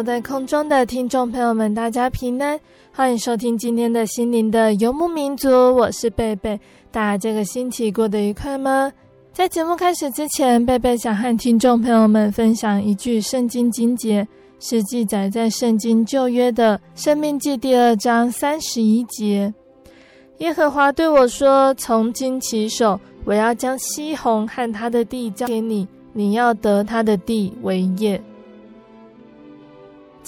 所在空中的听众朋友们，大家平安，欢迎收听今天的心灵的游牧民族，我是贝贝。大家这个星期过得愉快吗？在节目开始之前，贝贝想和听众朋友们分享一句圣经经节，是记载在圣经旧约的生命记第二章三十一节。耶和华对我说：“从今起手，我要将西宏和他的地交给你，你要得他的地为业。”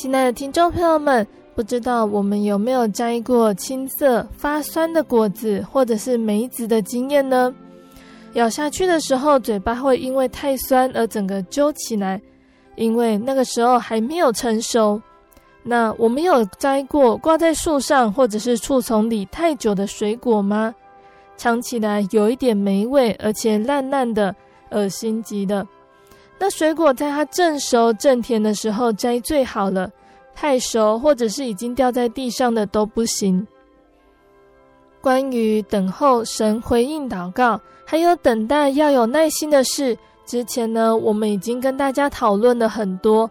亲爱的听众朋友们，不知道我们有没有摘过青涩发酸的果子，或者是梅子的经验呢？咬下去的时候，嘴巴会因为太酸而整个揪起来，因为那个时候还没有成熟。那我们有摘过挂在树上或者是树丛里太久的水果吗？尝起来有一点霉味，而且烂烂的，恶心极了。那水果在它正熟正甜的时候摘最好了，太熟或者是已经掉在地上的都不行。关于等候神回应祷告，还有等待要有耐心的事，之前呢，我们已经跟大家讨论了很多。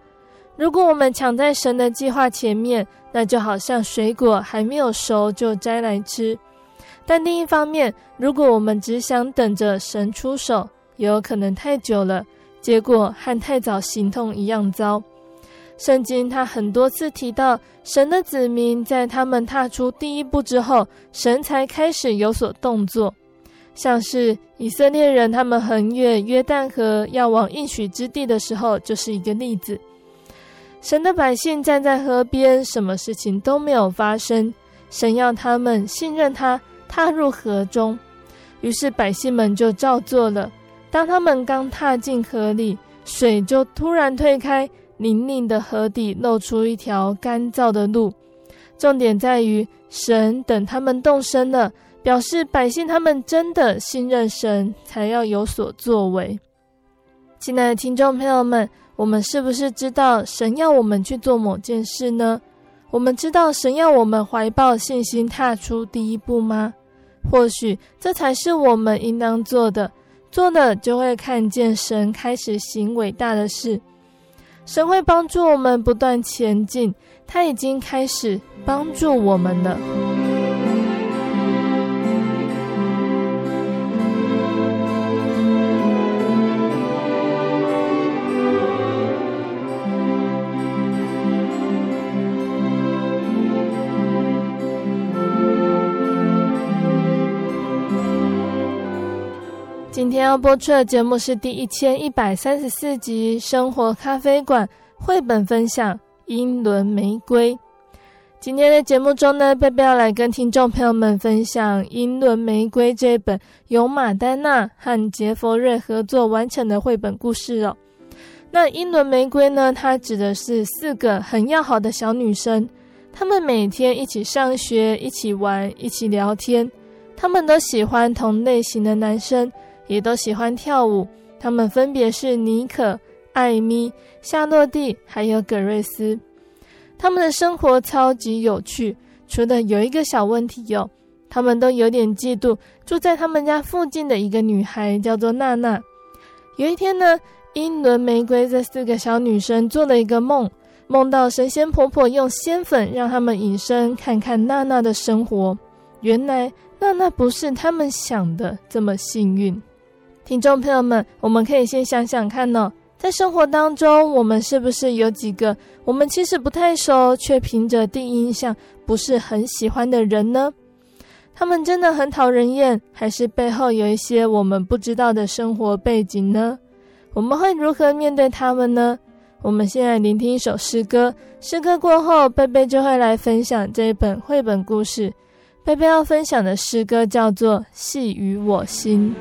如果我们抢在神的计划前面，那就好像水果还没有熟就摘来吃。但另一方面，如果我们只想等着神出手，也有可能太久了。结果和太早行动一样糟。圣经他很多次提到，神的子民在他们踏出第一步之后，神才开始有所动作。像是以色列人他们横越约旦河要往应许之地的时候，就是一个例子。神的百姓站在河边，什么事情都没有发生。神要他们信任他，踏入河中，于是百姓们就照做了。当他们刚踏进河里，水就突然退开，泥泞的河底露出一条干燥的路。重点在于，神等他们动身了，表示百姓他们真的信任神，才要有所作为。亲爱的听众朋友们，我们是不是知道神要我们去做某件事呢？我们知道神要我们怀抱信心踏出第一步吗？或许这才是我们应当做的。做了就会看见神开始行伟大的事，神会帮助我们不断前进，他已经开始帮助我们了。今天要播出的节目是第一千一百三十四集《生活咖啡馆》绘本分享《英伦玫瑰》。今天的节目中呢，贝贝要来跟听众朋友们分享《英伦玫瑰》这本由马丹娜和杰佛瑞合作完成的绘本故事哦。那英伦玫瑰呢，它指的是四个很要好的小女生，她们每天一起上学，一起玩，一起聊天。她们都喜欢同类型的男生。也都喜欢跳舞，他们分别是妮可、艾米、夏洛蒂，还有葛瑞斯。他们的生活超级有趣，除了有一个小问题哟、哦，他们都有点嫉妒住在他们家附近的一个女孩，叫做娜娜。有一天呢，英伦玫瑰这四个小女生做了一个梦，梦到神仙婆婆用仙粉让她们隐身，看看娜娜的生活。原来娜娜不是他们想的这么幸运。听众朋友们，我们可以先想想看呢、哦，在生活当中，我们是不是有几个我们其实不太熟，却凭着第一印象不是很喜欢的人呢？他们真的很讨人厌，还是背后有一些我们不知道的生活背景呢？我们会如何面对他们呢？我们现在聆听一首诗歌，诗歌过后，贝贝就会来分享这一本绘本故事。贝贝要分享的诗歌叫做《细语我心》。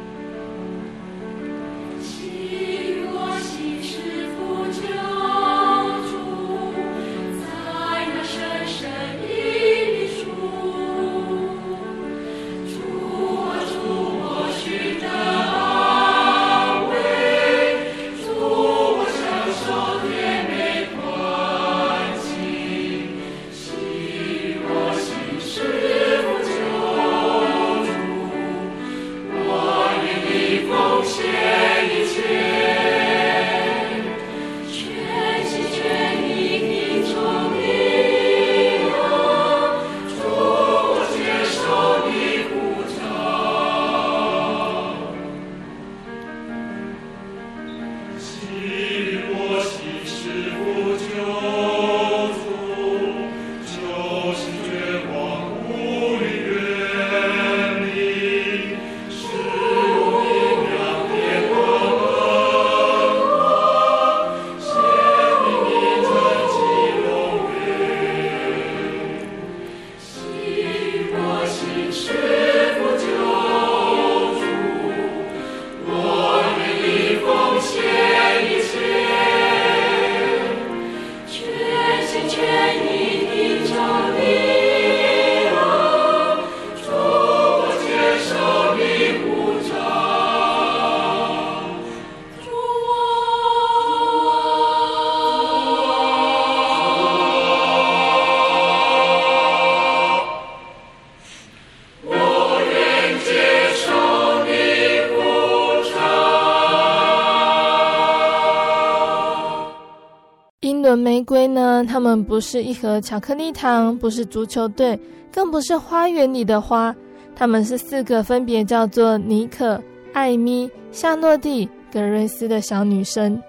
他们不是一盒巧克力糖，不是足球队，更不是花园里的花。他们是四个分别叫做妮可、艾米、夏洛蒂、格瑞斯的小女生。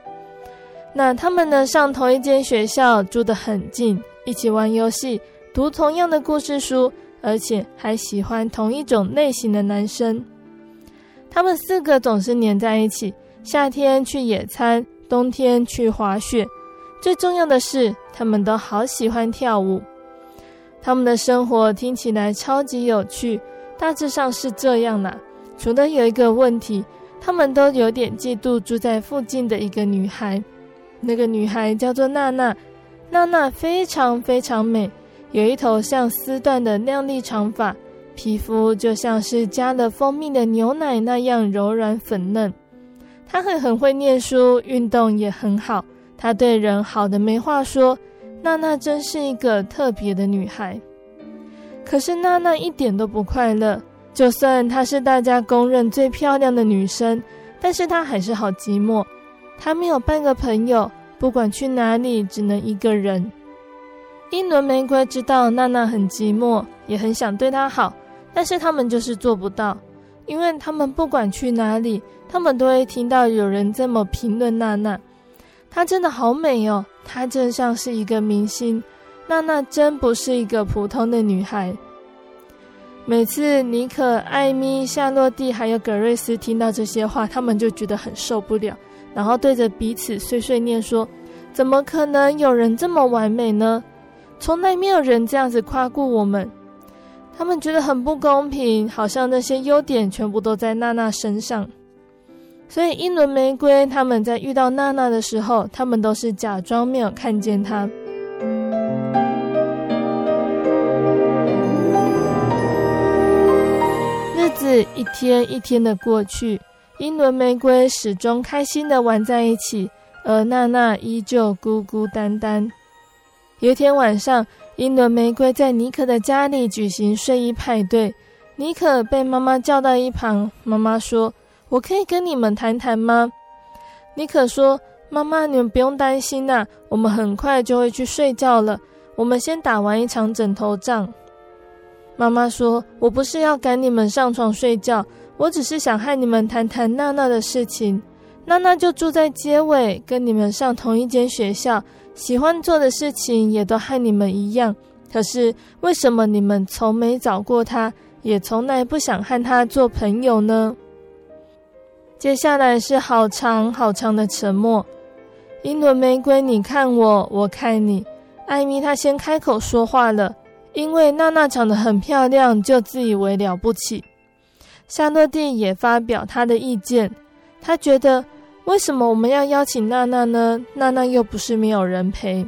那他们呢？上同一间学校，住得很近，一起玩游戏，读同样的故事书，而且还喜欢同一种类型的男生。他们四个总是黏在一起，夏天去野餐，冬天去滑雪。最重要的是，他们都好喜欢跳舞。他们的生活听起来超级有趣，大致上是这样啦。除了有一个问题，他们都有点嫉妒住在附近的一个女孩。那个女孩叫做娜娜，娜娜非常非常美，有一头像丝缎的亮丽长发，皮肤就像是加了蜂蜜的牛奶那样柔软粉嫩。她还很会念书，运动也很好。她对人好的没话说，娜娜真是一个特别的女孩。可是娜娜一点都不快乐，就算她是大家公认最漂亮的女生，但是她还是好寂寞。她没有半个朋友，不管去哪里只能一个人。英伦玫瑰知道娜娜很寂寞，也很想对她好，但是他们就是做不到，因为他们不管去哪里，他们都会听到有人这么评论娜娜。她真的好美哦，她真像是一个明星。娜娜真不是一个普通的女孩。每次妮可、艾米、夏洛蒂还有葛瑞斯听到这些话，他们就觉得很受不了，然后对着彼此碎碎念说：“怎么可能有人这么完美呢？从来没有人这样子夸过我们。”他们觉得很不公平，好像那些优点全部都在娜娜身上。所以，英伦玫瑰他们在遇到娜娜的时候，他们都是假装没有看见她。日子一天一天的过去，英伦玫瑰始终开心的玩在一起，而娜娜依旧孤孤单单。有一天晚上，英伦玫瑰在妮可的家里举行睡衣派对，妮可被妈妈叫到一旁，妈妈说。我可以跟你们谈谈吗？妮可说：“妈妈，你们不用担心呐，我们很快就会去睡觉了。我们先打完一场枕头仗。”妈妈说：“我不是要赶你们上床睡觉，我只是想和你们谈谈娜娜的事情。娜娜就住在街尾，跟你们上同一间学校，喜欢做的事情也都和你们一样。可是为什么你们从没找过她，也从来不想和她做朋友呢？”接下来是好长好长的沉默。英伦玫瑰，你看我，我看你。艾米她先开口说话了，因为娜娜长得很漂亮，就自以为了不起。夏洛蒂也发表她的意见，她觉得为什么我们要邀请娜娜呢？娜娜又不是没有人陪。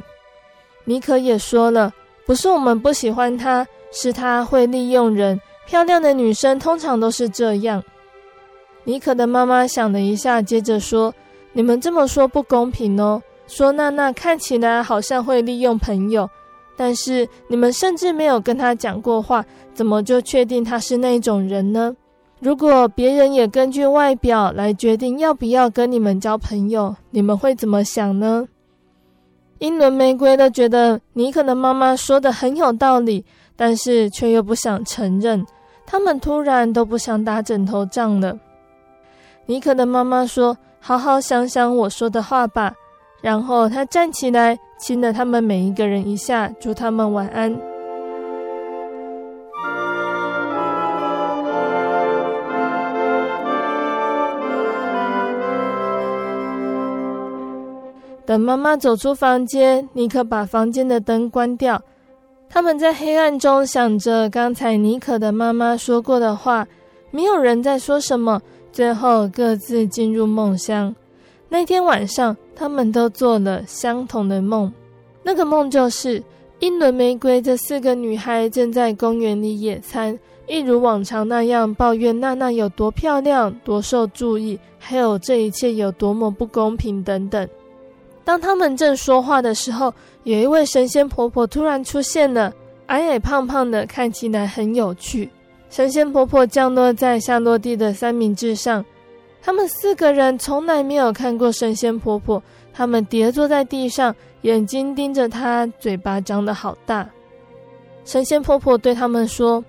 妮可也说了，不是我们不喜欢她，是她会利用人。漂亮的女生通常都是这样。妮可的妈妈想了一下，接着说：“你们这么说不公平哦。说娜娜看起来好像会利用朋友，但是你们甚至没有跟她讲过话，怎么就确定她是那种人呢？如果别人也根据外表来决定要不要跟你们交朋友，你们会怎么想呢？”英伦玫瑰都觉得妮可的妈妈说的很有道理，但是却又不想承认。他们突然都不想打枕头仗了。妮可的妈妈说：“好好想想我说的话吧。”然后她站起来，亲了他们每一个人一下，祝他们晚安。等妈妈走出房间，妮可把房间的灯关掉。他们在黑暗中想着刚才妮可的妈妈说过的话，没有人在说什么。最后各自进入梦乡。那天晚上，他们都做了相同的梦。那个梦就是英伦玫瑰这四个女孩正在公园里野餐，一如往常那样抱怨娜娜有多漂亮、多受注意，还有这一切有多么不公平等等。当他们正说话的时候，有一位神仙婆婆突然出现了，矮矮胖胖的，看起来很有趣。神仙婆婆降落在夏洛蒂的三明治上，他们四个人从来没有看过神仙婆婆。他们叠坐在地上，眼睛盯着她，嘴巴张得好大。神仙婆婆对他们说：“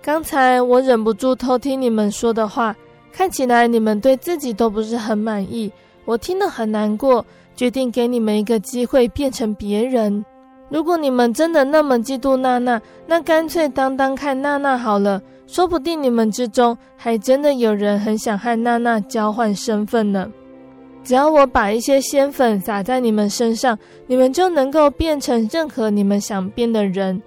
刚才我忍不住偷听你们说的话，看起来你们对自己都不是很满意。我听得很难过，决定给你们一个机会，变成别人。如果你们真的那么嫉妒娜娜，那干脆当当看娜娜好了。”说不定你们之中还真的有人很想和娜娜交换身份呢。只要我把一些仙粉撒在你们身上，你们就能够变成任何你们想变的人。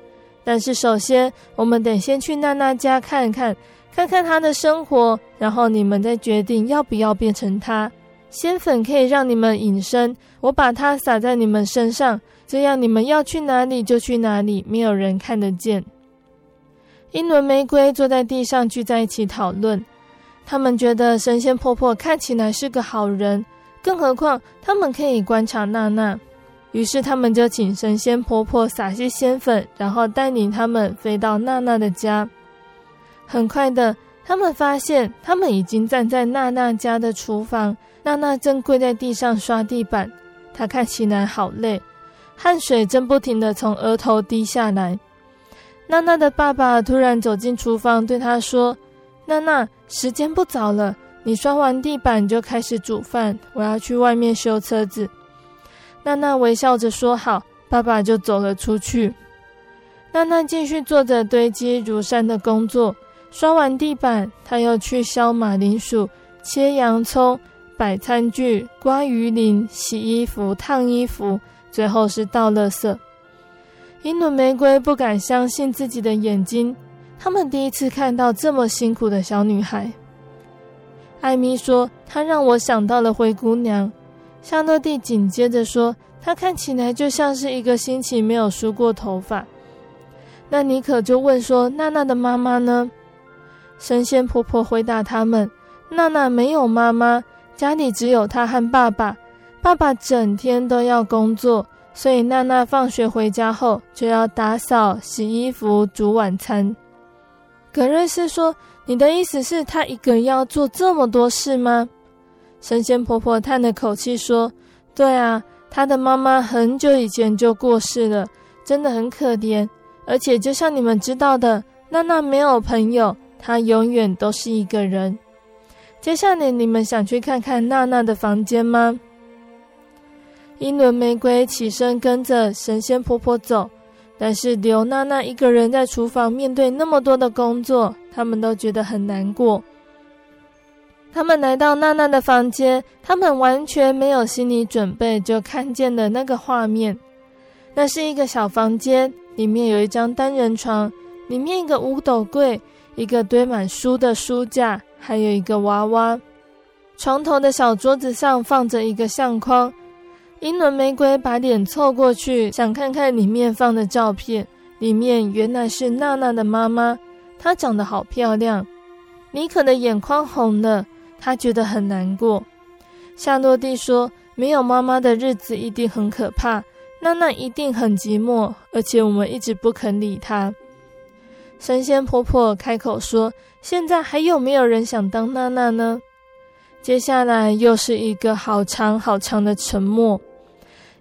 但是首先，我们得先去娜娜家看看，看看她的生活，然后你们再决定要不要变成她。仙粉可以让你们隐身，我把它撒在你们身上，这样你们要去哪里就去哪里，没有人看得见。英伦玫瑰坐在地上，聚在一起讨论。他们觉得神仙婆婆看起来是个好人，更何况他们可以观察娜娜。于是他们就请神仙婆婆撒些仙粉，然后带领他们飞到娜娜的家。很快的，他们发现他们已经站在娜娜家的厨房。娜娜正跪在地上刷地板，她看起来好累，汗水正不停地从额头滴下来。娜娜的爸爸突然走进厨房，对她说：“娜娜，时间不早了，你刷完地板就开始煮饭，我要去外面修车子。”娜娜微笑着说：“好。”爸爸就走了出去。娜娜继续做着堆积如山的工作，刷完地板，她又去削马铃薯、切洋葱、摆餐具、刮鱼鳞、洗衣服、烫衣服，最后是倒垃圾。英伦玫瑰不敢相信自己的眼睛，他们第一次看到这么辛苦的小女孩。艾米说：“她让我想到了灰姑娘。”夏洛蒂紧接着说：“她看起来就像是一个星期没有梳过头发。”那妮可就问说：“娜娜的妈妈呢？”神仙婆婆回答他们：“娜娜没有妈妈，家里只有她和爸爸，爸爸整天都要工作。”所以娜娜放学回家后就要打扫、洗衣服、煮晚餐。格瑞斯说：“你的意思是，她一个人要做这么多事吗？”神仙婆婆叹了口气说：“对啊，她的妈妈很久以前就过世了，真的很可怜。而且就像你们知道的，娜娜没有朋友，她永远都是一个人。接下来你们想去看看娜娜的房间吗？”英伦玫瑰起身跟着神仙婆婆走，但是留娜娜一个人在厨房面对那么多的工作，他们都觉得很难过。他们来到娜娜的房间，他们完全没有心理准备，就看见了那个画面。那是一个小房间，里面有一张单人床，里面一个五斗柜，一个堆满书的书架，还有一个娃娃。床头的小桌子上放着一个相框。英伦玫瑰把脸凑过去，想看看里面放的照片。里面原来是娜娜的妈妈，她长得好漂亮。妮可的眼眶红了。他觉得很难过。夏洛蒂说：“没有妈妈的日子一定很可怕，娜娜一定很寂寞，而且我们一直不肯理她。”神仙婆婆开口说：“现在还有没有人想当娜娜呢？”接下来又是一个好长好长的沉默。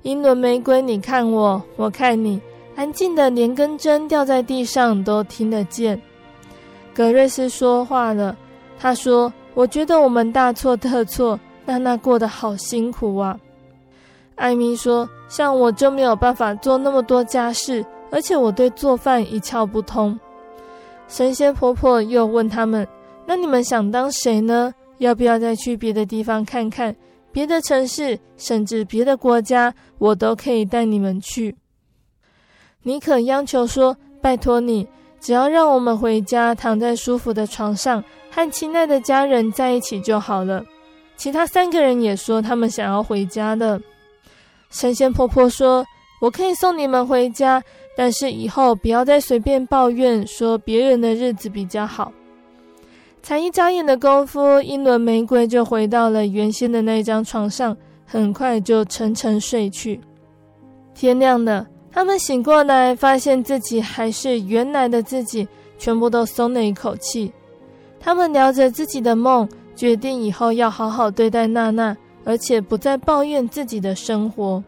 英伦玫瑰，你看我，我看你，安静的连根针掉在地上都听得见。格瑞斯说话了，他说。我觉得我们大错特错，娜娜过得好辛苦啊。艾米说：“像我就没有办法做那么多家事，而且我对做饭一窍不通。”神仙婆婆又问他们：“那你们想当谁呢？要不要再去别的地方看看？别的城市，甚至别的国家，我都可以带你们去。”妮可央求说：“拜托你，只要让我们回家，躺在舒服的床上。”和亲爱的家人在一起就好了。其他三个人也说他们想要回家的。神仙婆婆说：“我可以送你们回家，但是以后不要再随便抱怨说别人的日子比较好。”才一眨眼的功夫，英伦玫瑰就回到了原先的那张床上，很快就沉沉睡去。天亮了，他们醒过来，发现自己还是原来的自己，全部都松了一口气。他们聊着自己的梦，决定以后要好好对待娜娜，而且不再抱怨自己的生活。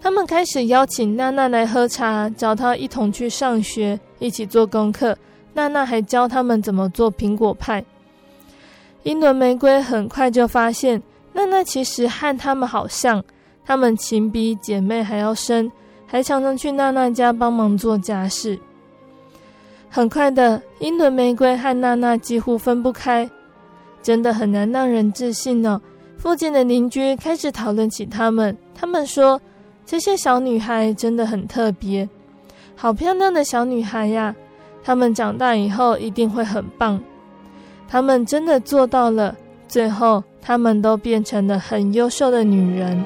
他们开始邀请娜娜来喝茶，找她一同去上学，一起做功课。娜娜还教他们怎么做苹果派。英伦玫瑰很快就发现，娜娜其实和他们好像，他们情比姐妹还要深，还常常去娜娜家帮忙做家事。很快的，英伦玫瑰和娜娜几乎分不开，真的很难让人置信哦。附近的邻居开始讨论起他们，他们说这些小女孩真的很特别，好漂亮的小女孩呀！他们长大以后一定会很棒。他们真的做到了，最后他们都变成了很优秀的女人。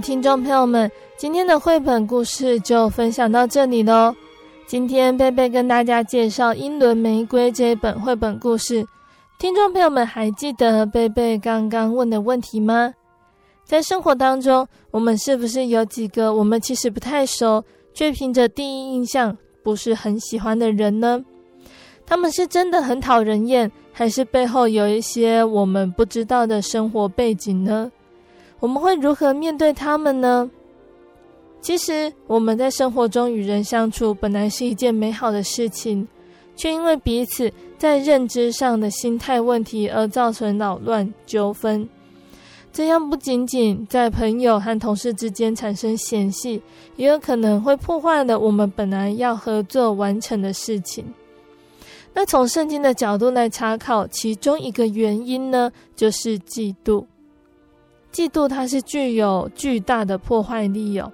听众朋友们，今天的绘本故事就分享到这里喽。今天贝贝跟大家介绍《英伦玫瑰》这一本绘本故事，听众朋友们还记得贝贝刚刚问的问题吗？在生活当中，我们是不是有几个我们其实不太熟，却凭着第一印象不是很喜欢的人呢？他们是真的很讨人厌，还是背后有一些我们不知道的生活背景呢？我们会如何面对他们呢？其实我们在生活中与人相处本来是一件美好的事情，却因为彼此在认知上的心态问题而造成扰乱纠纷。这样不仅仅在朋友和同事之间产生嫌隙，也有可能会破坏了我们本来要合作完成的事情。那从圣经的角度来查考，其中一个原因呢，就是嫉妒。嫉妒它是具有巨大的破坏力哦，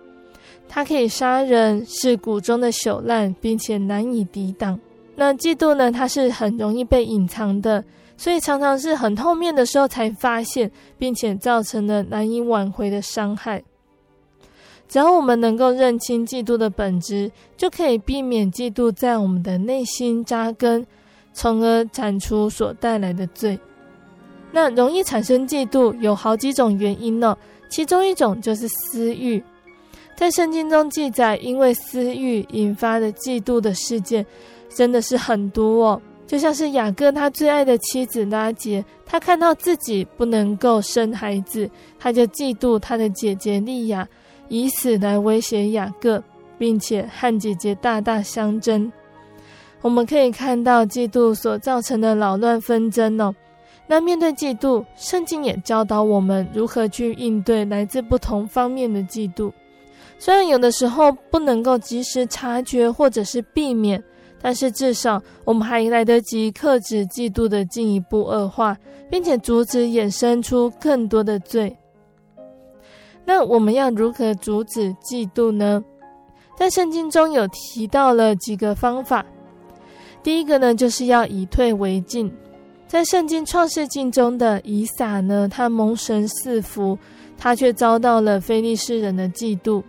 它可以杀人，是谷中的朽烂，并且难以抵挡。那嫉妒呢，它是很容易被隐藏的，所以常常是很后面的时候才发现，并且造成了难以挽回的伤害。只要我们能够认清嫉妒的本质，就可以避免嫉妒在我们的内心扎根，从而铲除所带来的罪。那容易产生嫉妒有好几种原因呢，其中一种就是私欲。在圣经中记载，因为私欲引发的嫉妒的事件，真的是很多哦。就像是雅各他最爱的妻子拉结，他看到自己不能够生孩子，他就嫉妒他的姐姐利亚，以此来威胁雅各，并且和姐姐大大相争。我们可以看到嫉妒所造成的扰乱纷争哦。那面对嫉妒，圣经也教导我们如何去应对来自不同方面的嫉妒。虽然有的时候不能够及时察觉或者是避免，但是至少我们还来得及克制嫉妒的进一步恶化，并且阻止衍生出更多的罪。那我们要如何阻止嫉妒呢？在圣经中有提到了几个方法。第一个呢，就是要以退为进。在圣经创世记中的以撒呢，他蒙神赐福，他却遭到了非利士人的嫉妒。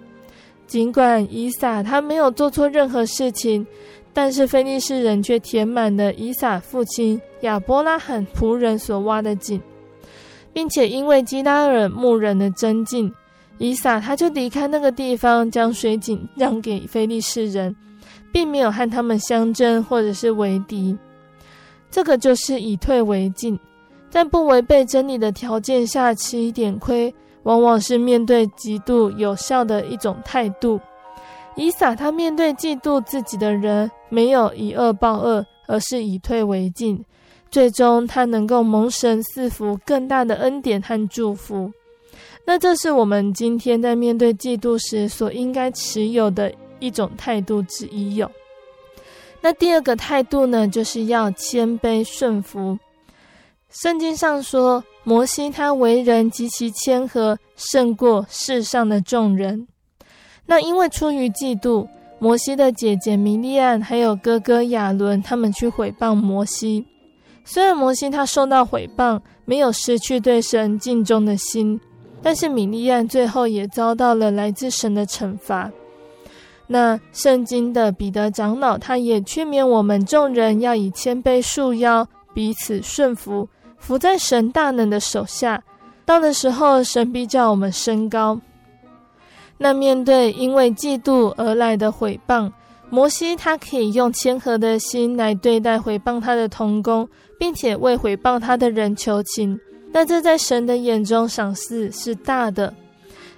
尽管以撒他没有做错任何事情，但是非利士人却填满了以撒父亲亚伯拉罕仆人所挖的井，并且因为基拉尔牧人的增进，以撒他就离开那个地方，将水井让给非利士人，并没有和他们相争或者是为敌。这个就是以退为进，在不违背真理的条件下吃一点亏，往往是面对嫉妒有效的一种态度。以撒他面对嫉妒自己的人，没有以恶报恶，而是以退为进，最终他能够蒙神赐福更大的恩典和祝福。那这是我们今天在面对嫉妒时所应该持有的一种态度之一哟。那第二个态度呢，就是要谦卑顺服。圣经上说，摩西他为人极其谦和，胜过世上的众人。那因为出于嫉妒，摩西的姐姐米利暗还有哥哥亚伦，他们去毁谤摩西。虽然摩西他受到毁谤，没有失去对神敬重的心，但是米利暗最后也遭到了来自神的惩罚。那圣经的彼得长老，他也劝勉我们众人要以谦卑束腰，彼此顺服，服在神大能的手下。到的时候，神必叫我们升高。那面对因为嫉妒而来的毁谤，摩西他可以用谦和的心来对待毁谤他的同工，并且为毁谤他的人求情。那这在神的眼中赏赐是大的，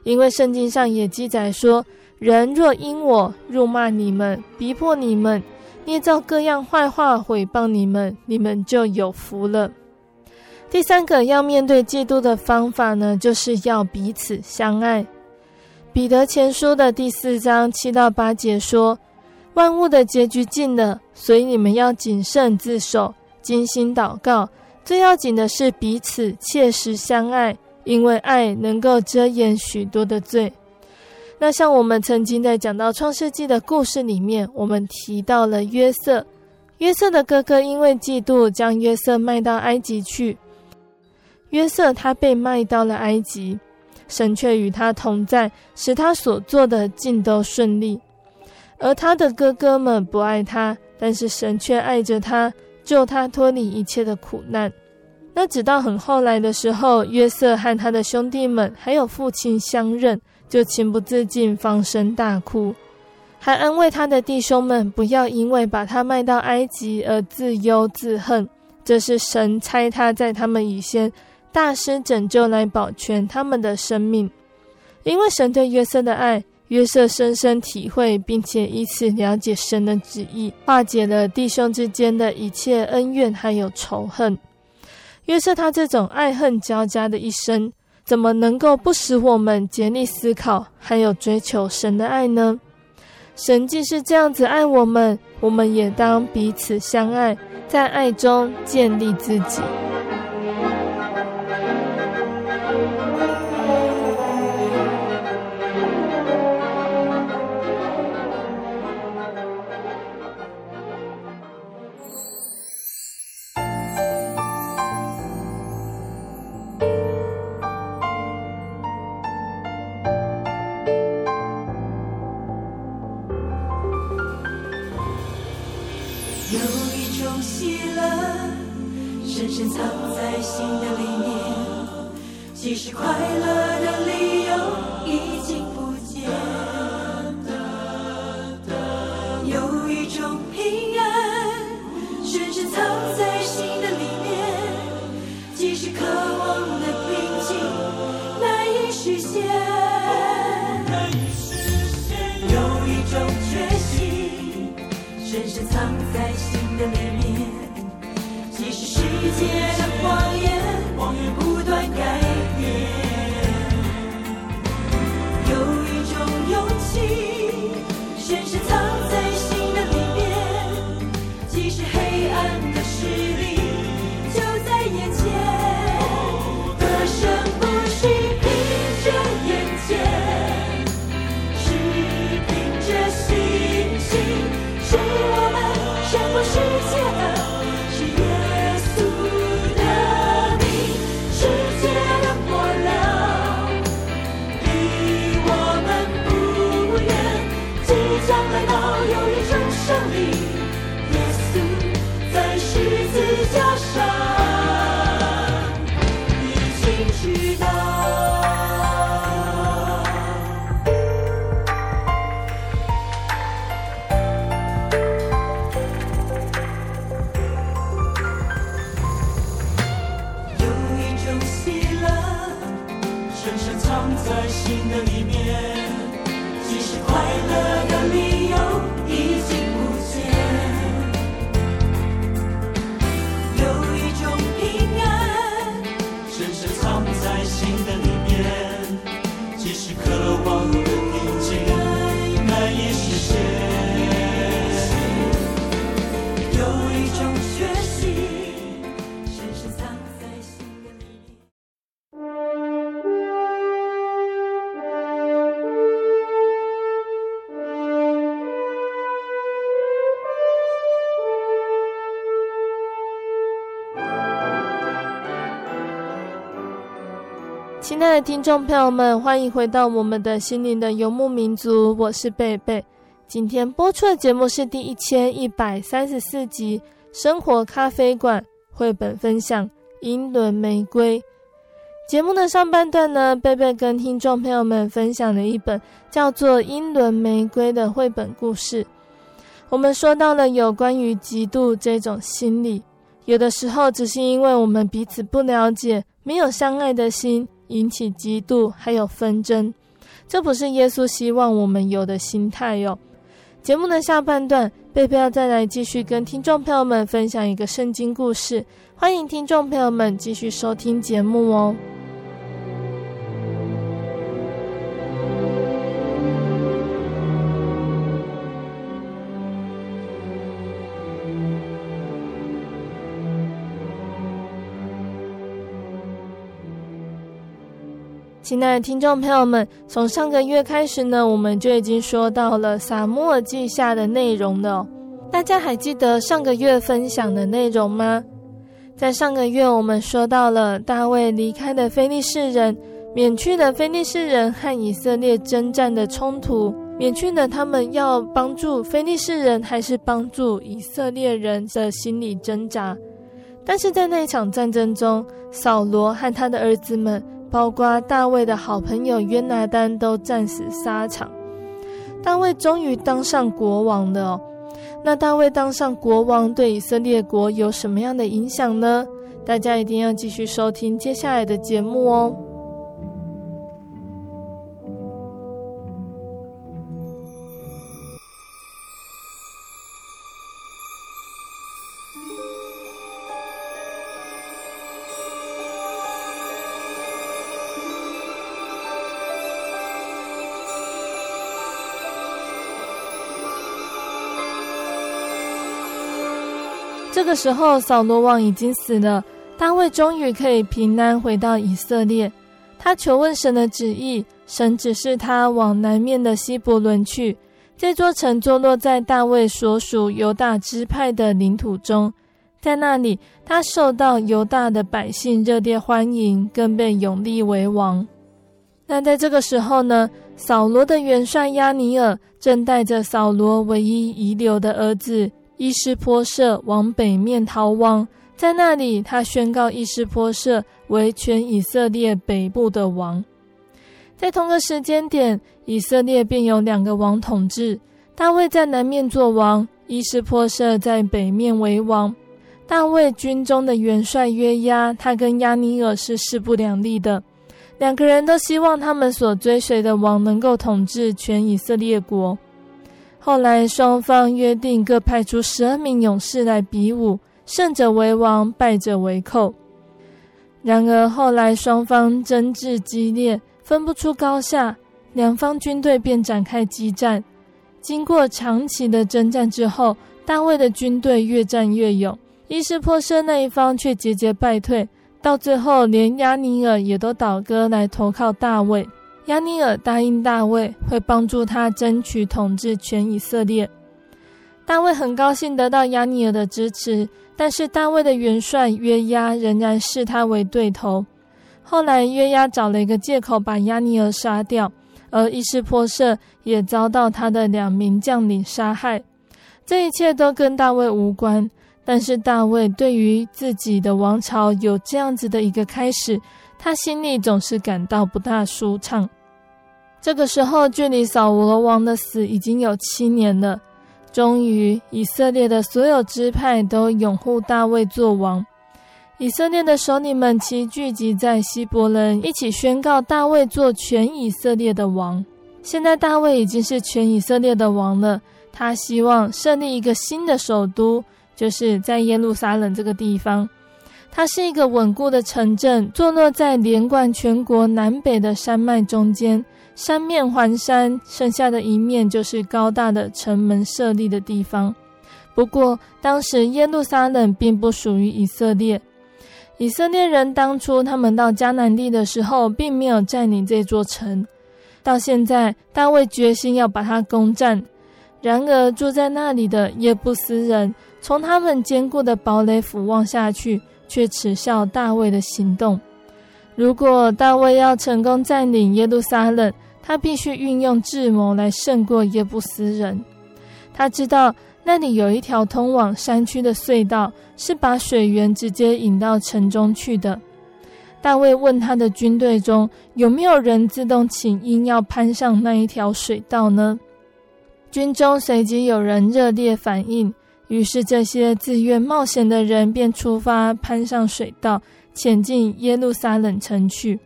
因为圣经上也记载说。人若因我辱骂你们、逼迫你们、捏造各样坏话毁谤你们，你们就有福了。第三个要面对嫉妒的方法呢，就是要彼此相爱。彼得前书的第四章七到八节说：“万物的结局近了，所以你们要谨慎自守，精心祷告。最要紧的是彼此切实相爱，因为爱能够遮掩许多的罪。”那像我们曾经在讲到创世纪的故事里面，我们提到了约瑟，约瑟的哥哥因为嫉妒，将约瑟卖到埃及去。约瑟他被卖到了埃及，神却与他同在，使他所做的尽都顺利。而他的哥哥们不爱他，但是神却爱着他，救他脱离一切的苦难。那直到很后来的时候，约瑟和他的兄弟们还有父亲相认。就情不自禁放声大哭，还安慰他的弟兄们不要因为把他卖到埃及而自忧自恨。这是神差他在他们以先大师拯救来保全他们的生命。因为神对约瑟的爱，约瑟深深体会，并且以此了解神的旨意，化解了弟兄之间的一切恩怨还有仇恨。约瑟他这种爱恨交加的一生。怎么能够不使我们竭力思考，还有追求神的爱呢？神既是这样子爱我们，我们也当彼此相爱，在爱中建立自己。有一种喜乐，深深藏在心的里面，即使快乐的理由已经亲爱的听众朋友们，欢迎回到我们的心灵的游牧民族，我是贝贝。今天播出的节目是第一千一百三十四集《生活咖啡馆》绘本分享《英伦玫瑰》。节目的上半段呢，贝贝跟听众朋友们分享了一本叫做《英伦玫瑰》的绘本故事。我们说到了有关于嫉妒这种心理，有的时候只是因为我们彼此不了解，没有相爱的心。引起嫉妒，还有纷争，这不是耶稣希望我们有的心态哟。节目的下半段，贝贝要再来继续跟听众朋友们分享一个圣经故事，欢迎听众朋友们继续收听节目哦。亲爱的听众朋友们，从上个月开始呢，我们就已经说到了撒母耳记下的内容了。大家还记得上个月分享的内容吗？在上个月，我们说到了大卫离开的非利士人，免去了非利士人和以色列征战的冲突，免去了他们要帮助非利士人还是帮助以色列人的心理挣扎。但是在那一场战争中，扫罗和他的儿子们。包括大卫的好朋友约拿丹都战死沙场，大卫终于当上国王了哦。那大卫当上国王对以色列国有什么样的影响呢？大家一定要继续收听接下来的节目哦。时候，扫罗王已经死了，大卫终于可以平安回到以色列。他求问神的旨意，神指示他往南面的希伯伦去。这座城坐落在大卫所属犹大支派的领土中，在那里，他受到犹大的百姓热烈欢迎，更被拥立为王。那在这个时候呢，扫罗的元帅押尼尔正带着扫罗唯一遗留的儿子伊施波设往北面逃亡，在那里，他宣告伊施波设为全以色列北部的王。在同个时间点，以色列便有两个王统治：大卫在南面做王，伊施波设在北面为王。大卫军中的元帅约押，他跟亚尼尔是势不两立的，两个人都希望他们所追随的王能够统治全以色列国。后来双方约定各派出十二名勇士来比武，胜者为王，败者为寇。然而后来双方争执激烈，分不出高下，两方军队便展开激战。经过长期的征战之后，大卫的军队越战越勇，伊施波设那一方却节节败退，到最后连亚尼尔也都倒戈来投靠大卫。押尼尔答应大卫会帮助他争取统治全以色列。大卫很高兴得到押尼尔的支持，但是大卫的元帅约押仍然视他为对头。后来约押找了一个借口把押尼尔杀掉，而伊施波设也遭到他的两名将领杀害。这一切都跟大卫无关，但是大卫对于自己的王朝有这样子的一个开始，他心里总是感到不大舒畅。这个时候，距离扫罗王的死已经有七年了。终于，以色列的所有支派都拥护大卫做王。以色列的首领们齐聚集在希伯仑，一起宣告大卫做全以色列的王。现在，大卫已经是全以色列的王了。他希望设立一个新的首都，就是在耶路撒冷这个地方。它是一个稳固的城镇，坐落在连贯全国南北的山脉中间。三面环山，剩下的一面就是高大的城门设立的地方。不过，当时耶路撒冷并不属于以色列。以色列人当初他们到迦南地的时候，并没有占领这座城。到现在，大卫决心要把它攻占。然而，住在那里的耶布斯人，从他们坚固的堡垒俯望下去，却耻笑大卫的行动。如果大卫要成功占领耶路撒冷，他必须运用智谋来胜过耶布斯人。他知道那里有一条通往山区的隧道，是把水源直接引到城中去的。大卫问他的军队中有没有人自动请缨要攀上那一条水道呢？军中随即有人热烈反应，于是这些自愿冒险的人便出发攀上水道，潜进耶路撒冷城去。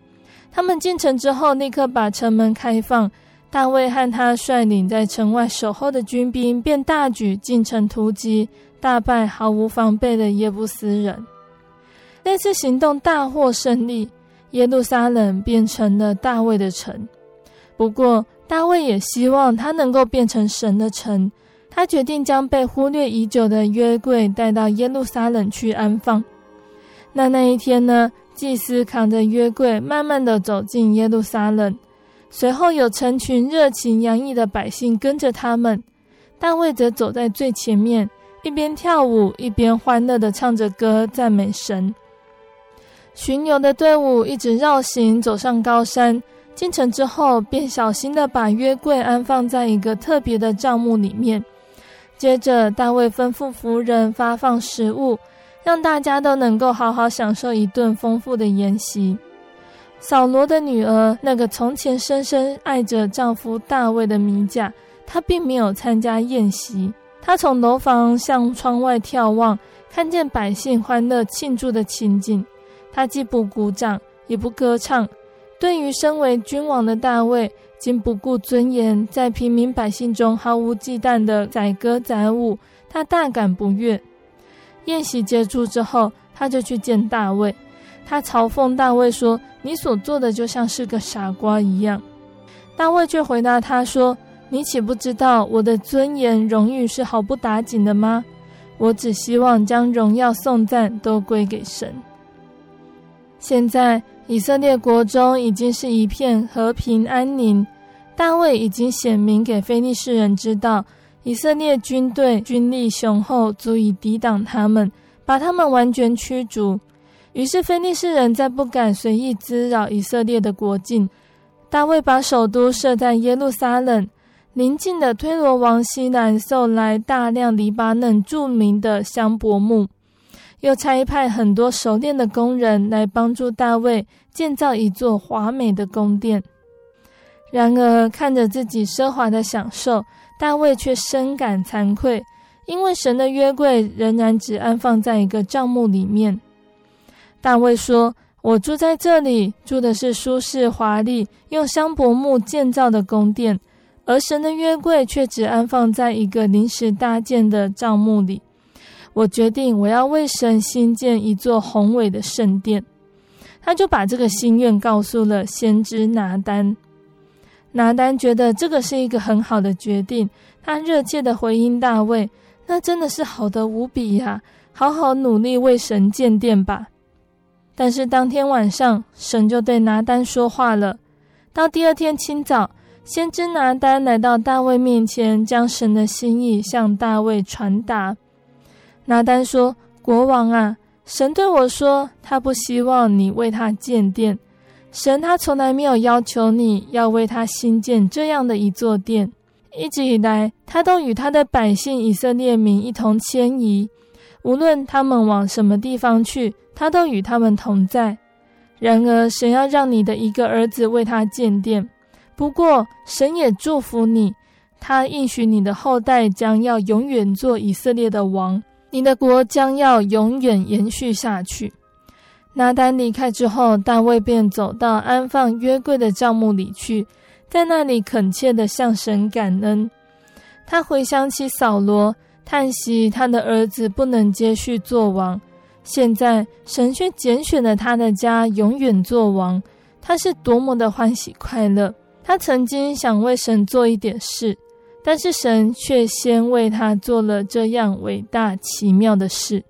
他们进城之后，立刻把城门开放。大卫和他率领在城外守候的军兵，便大举进城突击，大败毫无防备的耶布斯人。那次行动大获胜利，耶路撒冷变成了大卫的城。不过，大卫也希望他能够变成神的城。他决定将被忽略已久的约柜带到耶路撒冷去安放。那那一天呢？祭司扛着约柜，慢慢的走进耶路撒冷，随后有成群热情洋溢的百姓跟着他们。大卫则走在最前面，一边跳舞，一边欢乐的唱着歌赞美神。巡游的队伍一直绕行，走上高山。进城之后，便小心的把约柜安放在一个特别的帐幕里面。接着，大卫吩咐仆人发放食物。让大家都能够好好享受一顿丰富的宴席。扫罗的女儿，那个从前深深爱着丈夫大卫的米甲，她并没有参加宴席。她从楼房向窗外眺望，看见百姓欢乐庆祝的情景，她既不鼓掌，也不歌唱。对于身为君王的大卫，竟不顾尊严，在平民百姓中毫无忌惮地载歌载舞，她大感不悦。宴席结束之后，他就去见大卫。他嘲讽大卫说：“你所做的就像是个傻瓜一样。”大卫却回答他说：“你岂不知道我的尊严荣誉是毫不打紧的吗？我只希望将荣耀颂赞都归给神。”现在以色列国中已经是一片和平安宁。大卫已经显明给非利士人知道。以色列军队军力雄厚，足以抵挡他们，把他们完全驱逐。于是菲利士人再不敢随意滋扰以色列的国境。大卫把首都设在耶路撒冷，邻近的推罗王西南送来大量黎巴嫩著名的香柏木，又差派很多熟练的工人来帮助大卫建造一座华美的宫殿。然而，看着自己奢华的享受，大卫却深感惭愧，因为神的约柜仍然只安放在一个帐幕里面。大卫说：“我住在这里，住的是舒适华丽、用香柏木建造的宫殿，而神的约柜却只安放在一个临时搭建的帐幕里。我决定，我要为神新建一座宏伟的圣殿。”他就把这个心愿告诉了先知拿单。拿单觉得这个是一个很好的决定，他热切地回应大卫：“那真的是好得无比呀！好好努力为神建殿吧。”但是当天晚上，神就对拿单说话了。到第二天清早，先知拿单来到大卫面前，将神的心意向大卫传达。拿单说：“国王啊，神对我说，他不希望你为他建殿。”神他从来没有要求你要为他兴建这样的一座殿，一直以来他都与他的百姓以色列民一同迁移，无论他们往什么地方去，他都与他们同在。然而神要让你的一个儿子为他建殿，不过神也祝福你，他应许你的后代将要永远做以色列的王，你的国将要永远延续下去。拿单离开之后，大卫便走到安放约柜的帐幕里去，在那里恳切地向神感恩。他回想起扫罗，叹息他的儿子不能接续做王，现在神却拣选了他的家永远做王，他是多么的欢喜快乐。他曾经想为神做一点事，但是神却先为他做了这样伟大奇妙的事。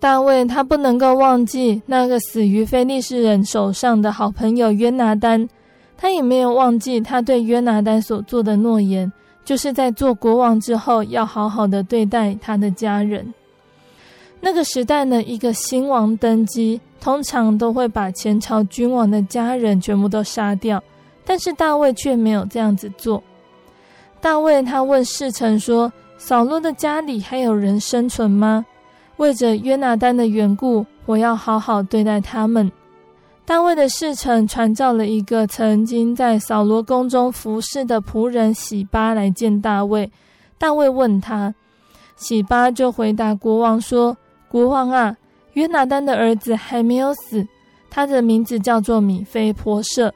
大卫他不能够忘记那个死于非利士人手上的好朋友约拿单，他也没有忘记他对约拿单所做的诺言，就是在做国王之后要好好的对待他的家人。那个时代呢，一个新王登基，通常都会把前朝君王的家人全部都杀掉，但是大卫却没有这样子做。大卫他问侍臣说：“扫罗的家里还有人生存吗？”为着约拿单的缘故，我要好好对待他们。大卫的侍臣传召了一个曾经在扫罗宫中服侍的仆人洗巴来见大卫。大卫问他，洗巴就回答国王说：“国王啊，约拿单的儿子还没有死，他的名字叫做米非波设。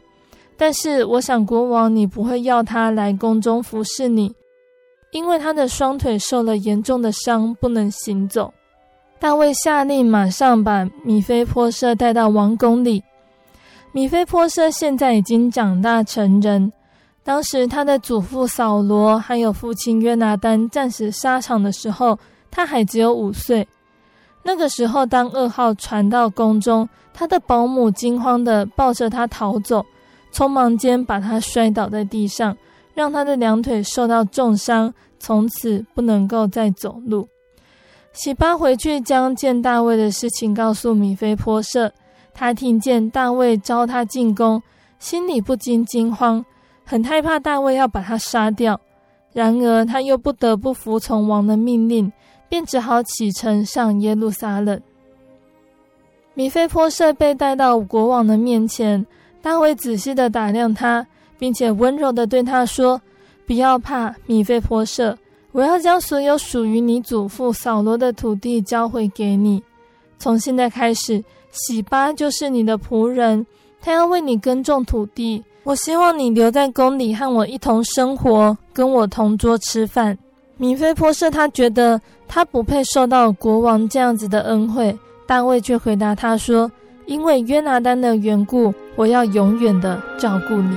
但是我想国王你不会要他来宫中服侍你，因为他的双腿受了严重的伤，不能行走。”大卫下令，马上把米非波设带到王宫里。米非波设现在已经长大成人。当时他的祖父扫罗还有父亲约拿单战死沙场的时候，他还只有五岁。那个时候，当噩耗传到宫中，他的保姆惊慌地抱着他逃走，匆忙间把他摔倒在地上，让他的两腿受到重伤，从此不能够再走路。洗巴回去将见大卫的事情告诉米非波设，他听见大卫召他进宫，心里不禁惊慌，很害怕大卫要把他杀掉。然而他又不得不服从王的命令，便只好启程上耶路撒冷。米非波设被带到国王的面前，大卫仔细的打量他，并且温柔的对他说：“不要怕，米非波设。”我要将所有属于你祖父扫罗的土地交回给你。从现在开始，洗巴就是你的仆人，他要为你耕种土地。我希望你留在宫里和我一同生活，跟我同桌吃饭。米非波设他觉得他不配受到国王这样子的恩惠，大卫却回答他说：“因为约拿单的缘故，我要永远的照顾你。”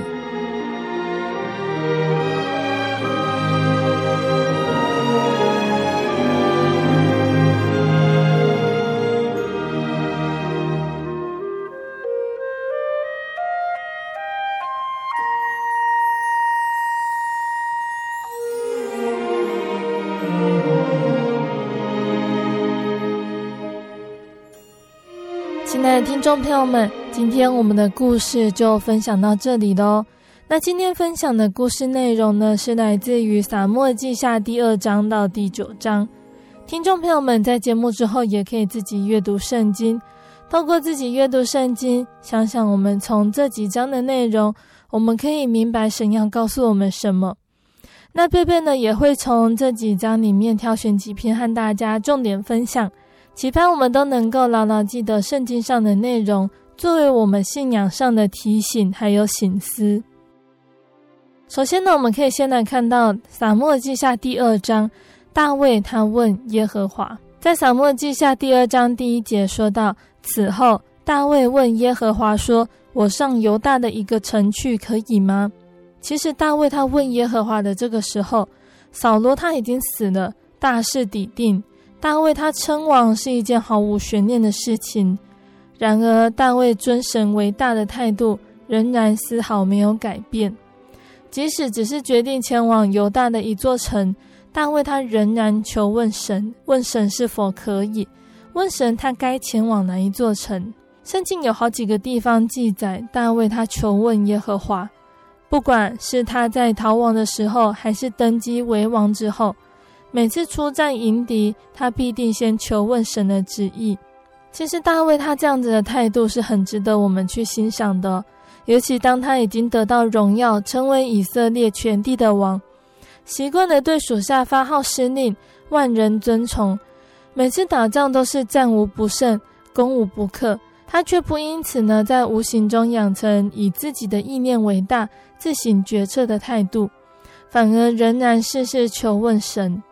众朋友们，今天我们的故事就分享到这里喽。那今天分享的故事内容呢，是来自于《撒母记下》第二章到第九章。听众朋友们在节目之后，也可以自己阅读圣经，透过自己阅读圣经，想想我们从这几章的内容，我们可以明白神要告诉我们什么。那贝贝呢，也会从这几章里面挑选几篇和大家重点分享，期盼我们都能够牢牢记得圣经上的内容，作为我们信仰上的提醒还有省思。首先呢，我们可以先来看到《撒母记下》第二章，大卫他问耶和华。在《撒母记下》第二章第一节说到：“此后，大卫问耶和华说：‘我上犹大的一个城去，可以吗？’”其实大卫他问耶和华的这个时候，扫罗他已经死了，大势已定，大卫他称王是一件毫无悬念的事情。然而，大卫尊神为大的态度仍然丝毫没有改变。即使只是决定前往犹大的一座城，大卫他仍然求问神，问神是否可以，问神他该前往哪一座城。圣经有好几个地方记载，大卫他求问耶和华，不管是他在逃亡的时候，还是登基为王之后，每次出战迎敌，他必定先求问神的旨意。其实大卫他这样子的态度是很值得我们去欣赏的。尤其当他已经得到荣耀，成为以色列全地的王，习惯了对属下发号施令，万人遵从，每次打仗都是战无不胜，攻无不克。他却不因此呢，在无形中养成以自己的意念为大、自行决策的态度，反而仍然事事求问神。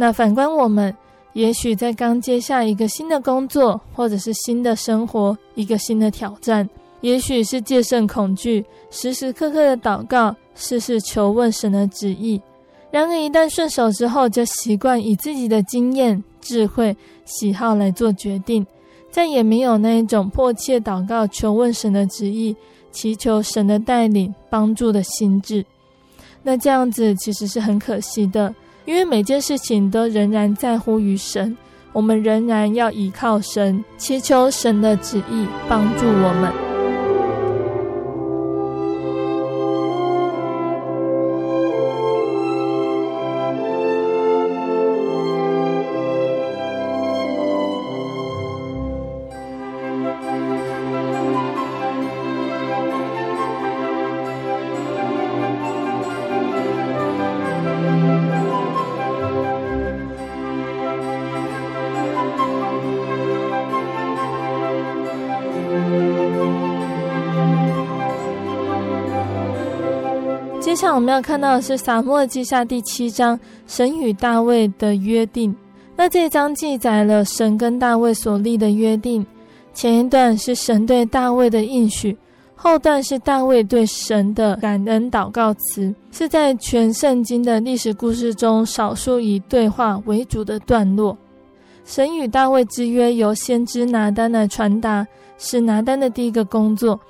那反观我们，也许在刚接下一个新的工作，或者是新的生活，一个新的挑战。也许是戒慎恐惧，时时刻刻的祷告，事事求问神的旨意。然而一旦顺手之后，就习惯以自己的经验、智慧、喜好来做决定，再也没有那一种迫切祷告、求问神的旨意、祈求神的带领、帮助的心智。那这样子其实是很可惜的，因为每件事情都仍然在乎于神，我们仍然要依靠神，祈求神的旨意帮助我们。接下来我们要看到的是《撒母记下》第七章，神与大卫的约定。那这一章记载了神跟大卫所立的约定。前一段是神对大卫的应许，后段是大卫对神的感恩祷告词，是在全圣经的历史故事中少数以对话为主的段落。神与大卫之约由先知拿单来传达，是拿单的第一个工作。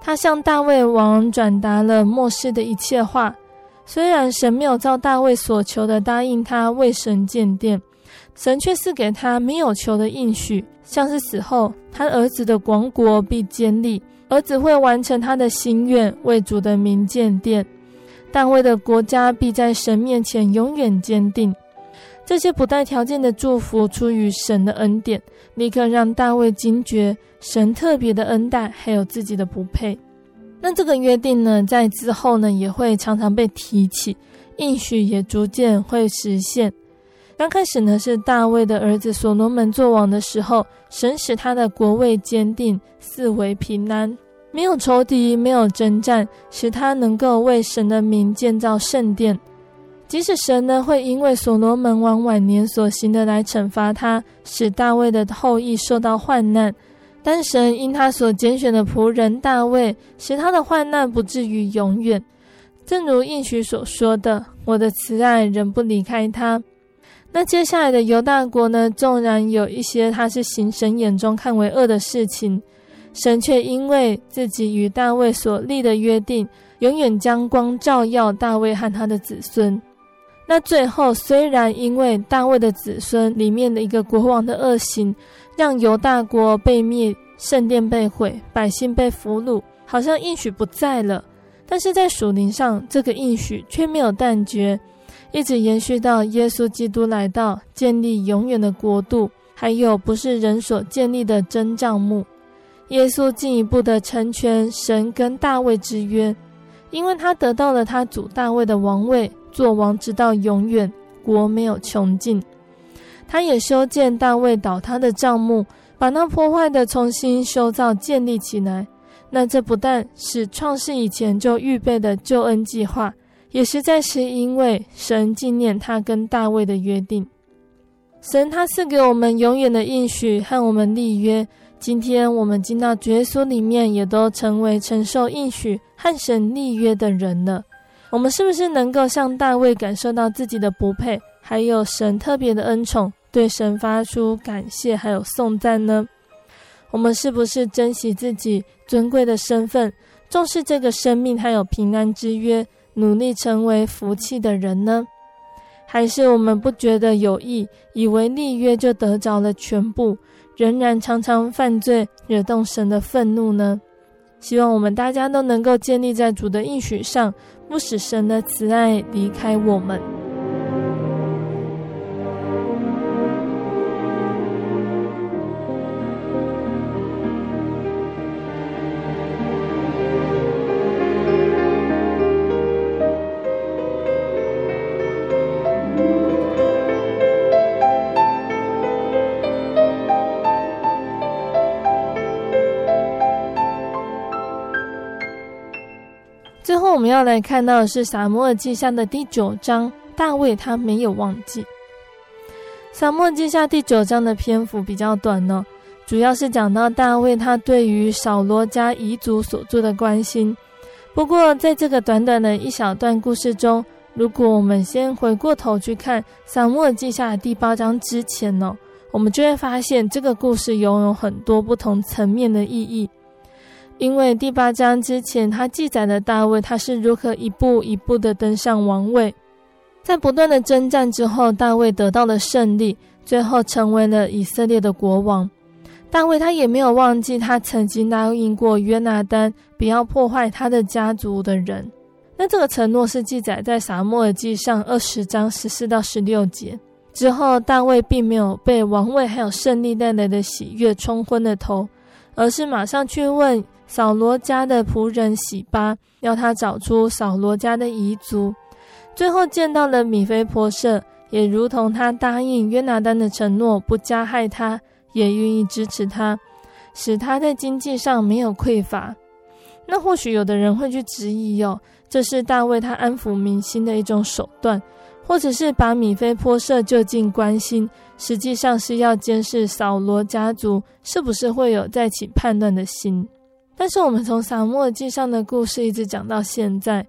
他向大卫王转达了末世的一切话。虽然神没有照大卫所求的答应他为神建殿，神却赐给他没有求的应许，像是死后他儿子的王国必建立，儿子会完成他的心愿，为主的名建殿。大卫的国家必在神面前永远坚定。这些不带条件的祝福，出于神的恩典，立刻让大卫惊觉神特别的恩待，还有自己的不配。那这个约定呢，在之后呢，也会常常被提起，应许也逐渐会实现。刚开始呢，是大卫的儿子所罗门作王的时候，神使他的国位坚定，四围平安，没有仇敌，没有征战，使他能够为神的名建造圣殿。即使神呢，会因为所罗门王晚年所行的来惩罚他，使大卫的后裔受到患难，但神因他所拣选的仆人大卫，使他的患难不至于永远。正如应许所说的：“我的慈爱仍不离开他。”那接下来的犹大国呢，纵然有一些他是行神眼中看为恶的事情，神却因为自己与大卫所立的约定，永远将光照耀大卫和他的子孙。那最后，虽然因为大卫的子孙里面的一个国王的恶行，让犹大国被灭，圣殿被毁，百姓被俘虏，好像应许不在了，但是在属灵上，这个应许却没有断绝，一直延续到耶稣基督来到，建立永远的国度，还有不是人所建立的真帐幕。耶稣进一步的成全神跟大卫之约，因为他得到了他主大卫的王位，做王直到永远，国没有穷尽。他也修建大卫倒塌的帐幕，把那破坏的重新修造建立起来。那这不但是创世以前就预备的救恩计划，也实在是因为神纪念他跟大卫的约定。神他赐给我们永远的应许和我们立约。今天我们进到主耶稣里面，也都成为承受应许和神立约的人了。我们是不是能够像大卫感受到自己的不配，还有神特别的恩宠？对神发出感谢，还有颂赞呢？我们是不是珍惜自己尊贵的身份，重视这个生命，还有平安之约，努力成为福气的人呢？还是我们不觉得有益，以为立约就得着了全部，仍然常常犯罪，惹动神的愤怒呢？希望我们大家都能够建立在主的应许上，不使神的慈爱离开我们。我们要来看到的是撒母耳记下的第九章，大卫他没有忘记。撒母耳记下第九章的篇幅比较短呢，主要是讲到大卫他对于扫罗家遗族所做的关心。不过在这个短短的一小段故事中，如果我们先回过头去看撒母耳记下第八章之前呢，我们就会发现这个故事拥有很多不同层面的意义。因为第八章之前，他记载了大卫他是如何一步一步的登上王位，在不断的征战之后，大卫得到了胜利，最后成为了以色列的国王。大卫他也没有忘记他曾经答应过约拿单，不要破坏他的家族的人。那这个承诺是记载在撒母耳记上二十章十四到十六节。之后，大卫并没有被王位还有胜利带来的喜悦冲昏了头，而是马上去问。扫罗家的仆人洗巴要他找出扫罗家的遗族，最后见到了米非波设，也如同他答应约拿单的承诺，不加害他，也愿意支持他，使他在经济上没有匮乏。那或许有的人会去质疑哦，这是大卫他安抚民心的一种手段，或者是把米非波设就近关心，实际上是要监视扫罗家族是不是会有再起叛乱的心。但是我们从撒母耳记上的故事一直讲到现在，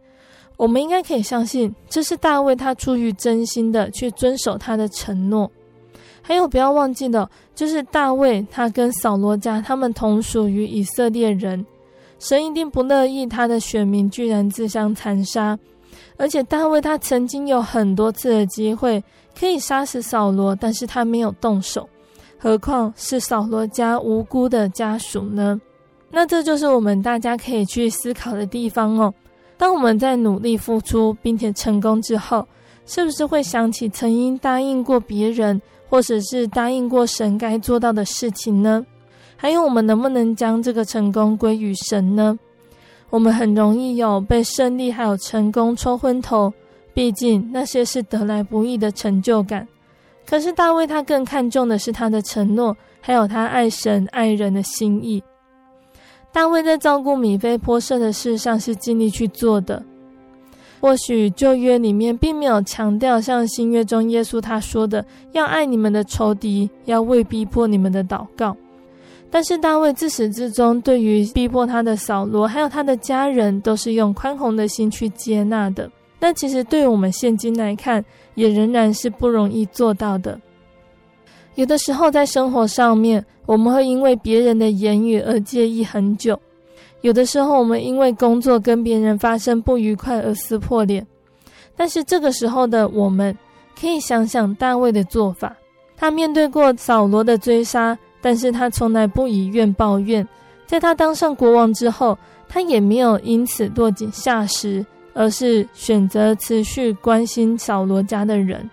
我们应该可以相信，这是大卫他出于真心的去遵守他的承诺。还有不要忘记的，就是大卫他跟扫罗家他们同属于以色列人，神一定不乐意他的选民居然自相残杀。而且大卫他曾经有很多次的机会可以杀死扫罗，但是他没有动手，何况是扫罗家无辜的家属呢？那这就是我们大家可以去思考的地方哦。当我们在努力付出并且成功之后，是不是会想起曾经答应过别人，或者是答应过神该做到的事情呢？还有，我们能不能将这个成功归于神呢？我们很容易有被胜利还有成功冲昏头，毕竟那些是得来不易的成就感。可是大卫他更看重的是他的承诺，还有他爱神爱人的心意。大卫在照顾米非波设的事上是尽力去做的。或许旧约里面并没有强调像新约中耶稣他说的要爱你们的仇敌，要为逼迫你们的祷告。但是大卫自始至终对于逼迫他的扫罗还有他的家人，都是用宽宏的心去接纳的。但其实对我们现今来看，也仍然是不容易做到的。有的时候在生活上面，我们会因为别人的言语而介意很久；有的时候，我们因为工作跟别人发生不愉快而撕破脸。但是这个时候的我们，可以想想大卫的做法。他面对过扫罗的追杀，但是他从来不以怨报怨。在他当上国王之后，他也没有因此落井下石，而是选择持续关心扫罗家的人。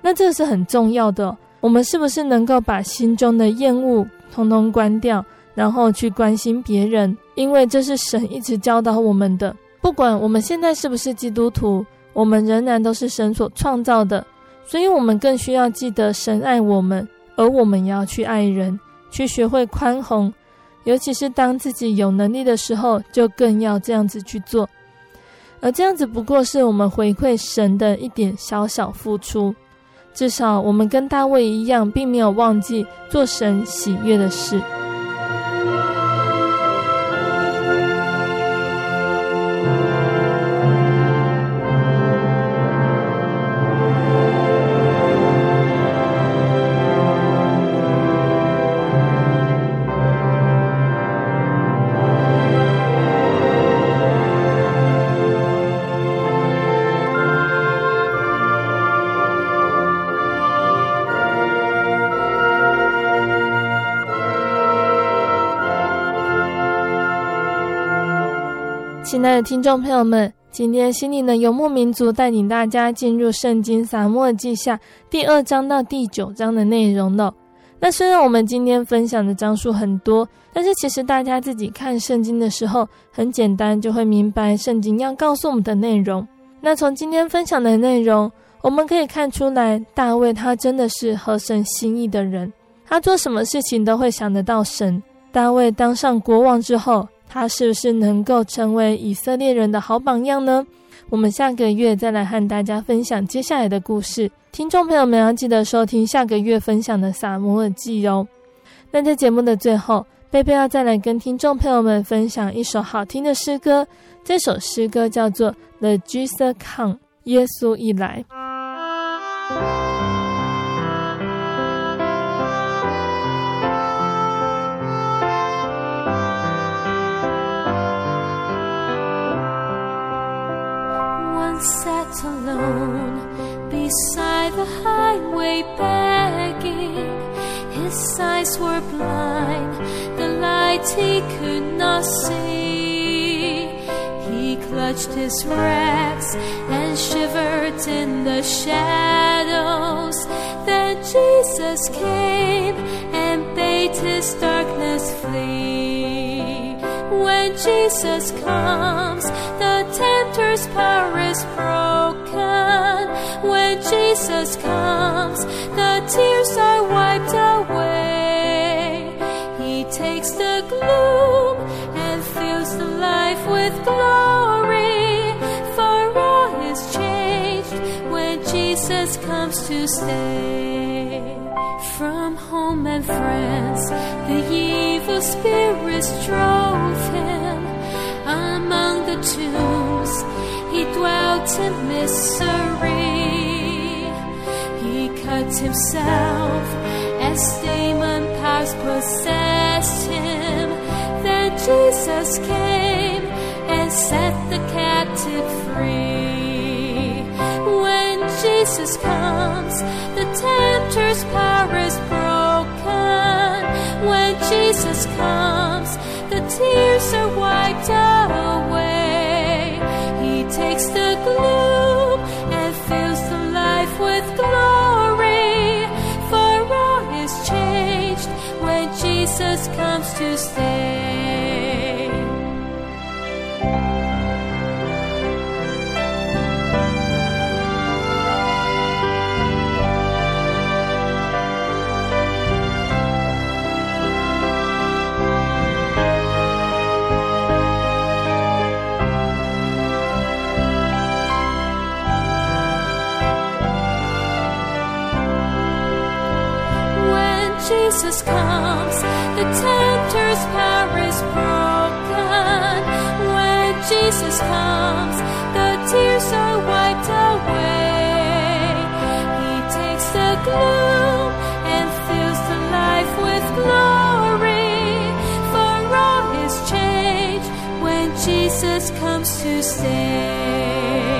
那这是很重要的。我们是不是能够把心中的厌恶通通关掉，然后去关心别人？因为这是神一直教导我们的。不管我们现在是不是基督徒，我们仍然都是神所创造的，所以我们更需要记得神爱我们，而我们也要去爱人，去学会宽宏。尤其是当自己有能力的时候，就更要这样子去做。而这样子不过是我们回馈神的一点小小付出。至少我们跟大卫一样，并没有忘记做神喜悦的事。听众朋友们，今天心灵的游牧民族带领大家进入圣经撒母耳记下第二章到第九章的内容了。那虽然我们今天分享的章数很多，但是其实大家自己看圣经的时候，很简单就会明白圣经要告诉我们的内容。那从今天分享的内容，我们可以看出来，大卫他真的是合神心意的人，他做什么事情都会想得到神。大卫当上国王之后，他是不是能够成为以色列人的好榜样呢？我们下个月再来和大家分享接下来的故事。听众朋友们要记得收听下个月分享的撒母耳记哦。那在节目的最后，贝贝要再来跟听众朋友们分享一首好听的诗歌。这首诗歌叫做《The Jesus Come》，耶稣一来。Highway begging, his eyes were blind, the light he could not see. He clutched his rags and shivered in the shadows. Then Jesus came and bade his darkness flee. When Jesus comes, the tempter's power is broken. When Jesus comes, the tears are wiped away. He takes the gloom and fills the life with glory. For all is changed when Jesus comes to stay. From home and friends, the evil spirits drove him among the tombs. He dwelt in misery. Cut himself as demon powers possessed him. Then Jesus came and set the captive free. When Jesus comes, the tempter's power is broken. When Jesus comes, the tears are wiped away. The tempter's power is broken. When Jesus comes, the tears are wiped away. He takes the gloom and fills the life with glory. For all is changed when Jesus comes to stay.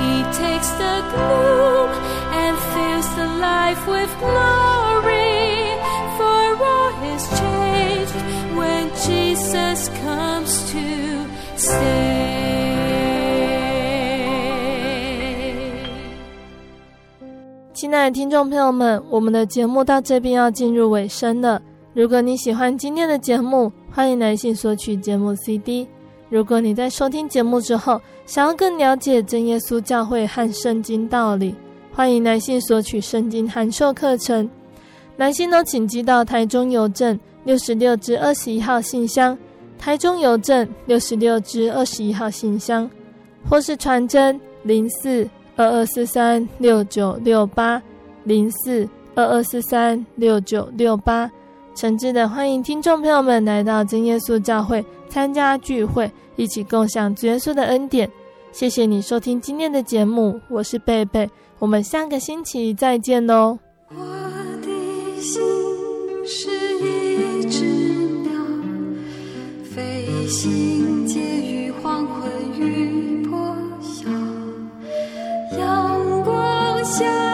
He takes the gloom and fills the life with glory. Jesus comes to stay. 亲爱的听众朋友们，我们的节目到这边要进入尾声了。如果你喜欢今天的节目，欢迎来信索取节目 CD。如果你在收听节目之后，想要更了解真耶稣教会和圣经道理，欢迎来信索取圣经函授课程。来信都请寄到台中邮政六十六至二十一号信箱，台中邮政六十六至二十一号信箱，或是传真零四。二二四三六九六八零四二二四三六九六八，诚挚的欢迎听众朋友们来到真耶稣教会参加聚会，一起共享主耶稣的恩典。谢谢你收听今天的节目，我是贝贝，我们下个星期再见哦。我的心是心结于黄昏与。乡的小路。